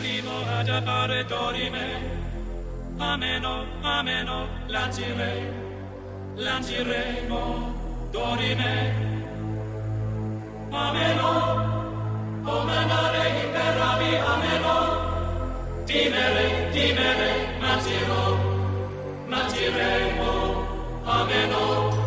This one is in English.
vivo ad appare dorime. Ameno, ameno, lancire, lanciremo dorime. Ameno, comandare imperavi, ameno. Timere, timere, ameno.